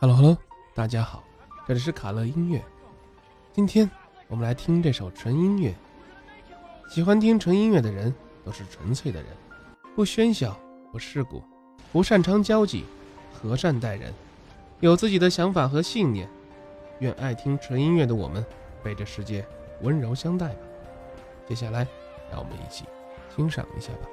Hello Hello，大家好，这里是卡乐音乐。今天我们来听这首纯音乐。喜欢听纯音乐的人都是纯粹的人，不喧嚣，不世故，不擅长交际，和善待人，有自己的想法和信念。愿爱听纯音乐的我们被这世界温柔相待吧。接下来，让我们一起欣赏一下吧。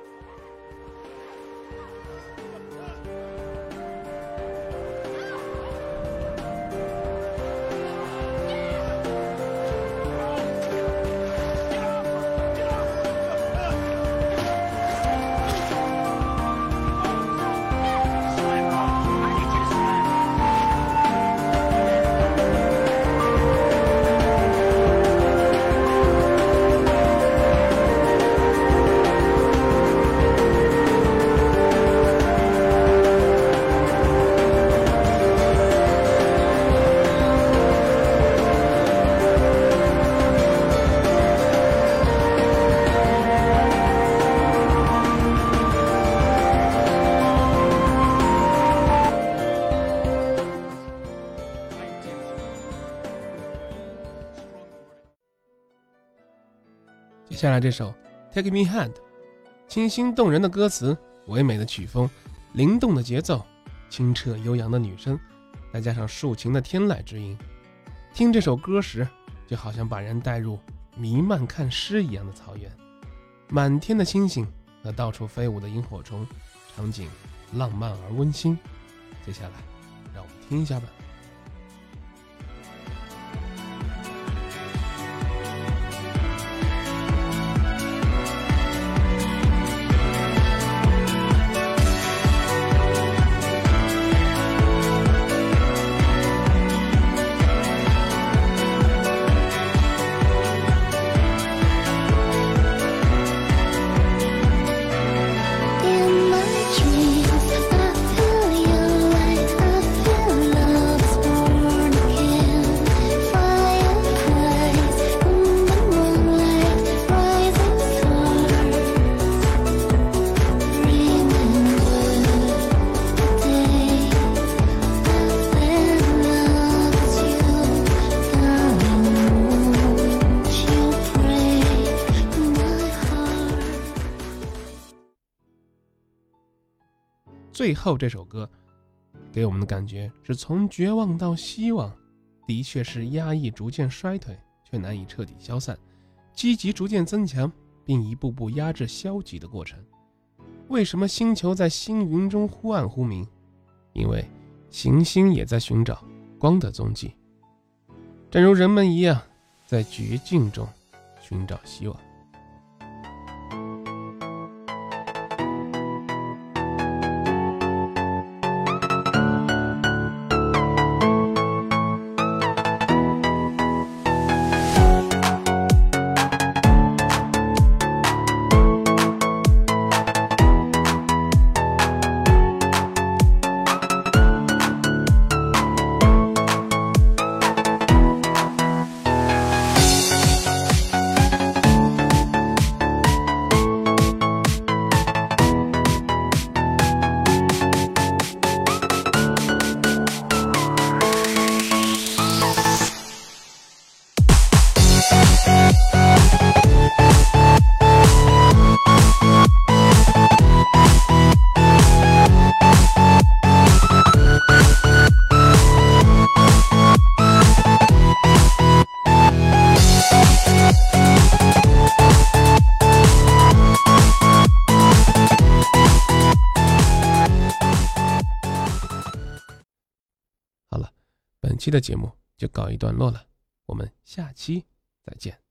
接下来这首《Take Me Hand》，清新动人的歌词，唯美的曲风，灵动的节奏，清澈悠扬的女声，再加上竖琴的天籁之音，听这首歌时，就好像把人带入弥漫看诗一样的草原，满天的星星和到处飞舞的萤火虫，场景浪漫而温馨。接下来，让我们听一下吧。最后这首歌给我们的感觉是从绝望到希望，的确是压抑逐渐衰退，却难以彻底消散；积极逐渐增强，并一步步压制消极的过程。为什么星球在星云中忽暗忽明？因为行星也在寻找光的踪迹，正如人们一样，在绝境中寻找希望。本期的节目就告一段落了，我们下期再见。